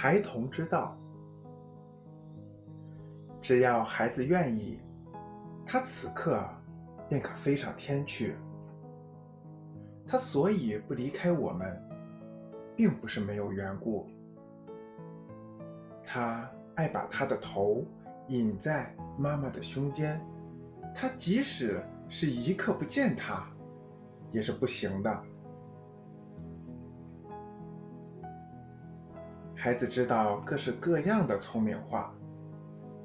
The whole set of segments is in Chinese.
孩童之道。只要孩子愿意，他此刻便可飞上天去。他所以不离开我们，并不是没有缘故。他爱把他的头隐在妈妈的胸间，他即使是一刻不见他，也是不行的。孩子知道各式各样的聪明话，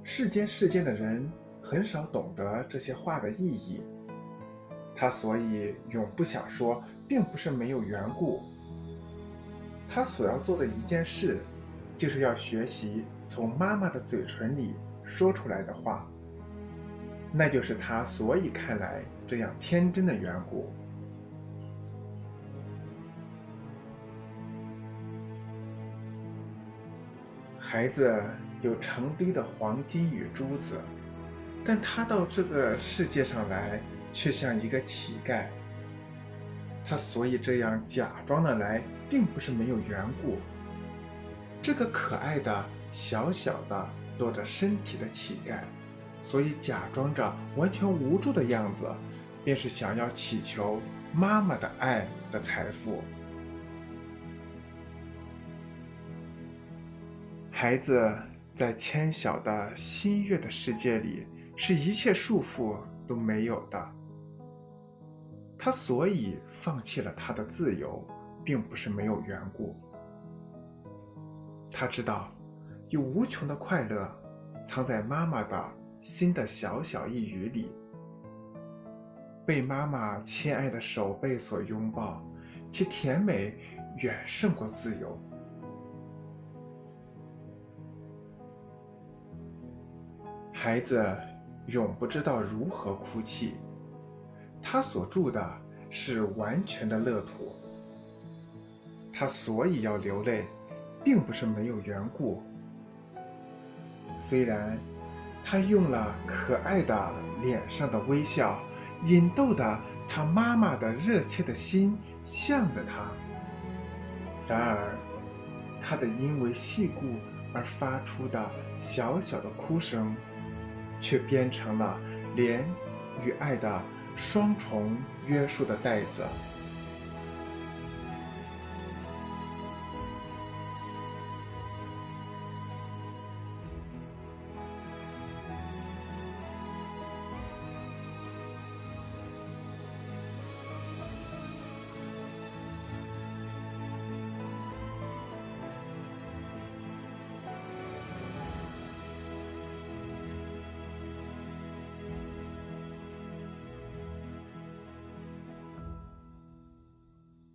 世间世间的人很少懂得这些话的意义。他所以永不想说，并不是没有缘故。他所要做的一件事。就是要学习从妈妈的嘴唇里说出来的话，那就是他所以看来这样天真的缘故。孩子有成堆的黄金与珠子，但他到这个世界上来却像一个乞丐。他所以这样假装的来，并不是没有缘故。这个可爱的小小的裸着身体的乞丐，所以假装着完全无助的样子，便是想要祈求妈妈的爱的财富。孩子在纤小的新月的世界里，是一切束缚都没有的。他所以放弃了他的自由，并不是没有缘故。他知道，有无穷的快乐藏在妈妈的心的小小一语里。被妈妈亲爱的手背所拥抱，其甜美远胜过自由。孩子永不知道如何哭泣，他所住的是完全的乐土。他所以要流泪。并不是没有缘故。虽然他用了可爱的脸上的微笑，引逗的他妈妈的热切的心向着他，然而他的因为细故而发出的小小的哭声，却变成了怜与爱的双重约束的袋子。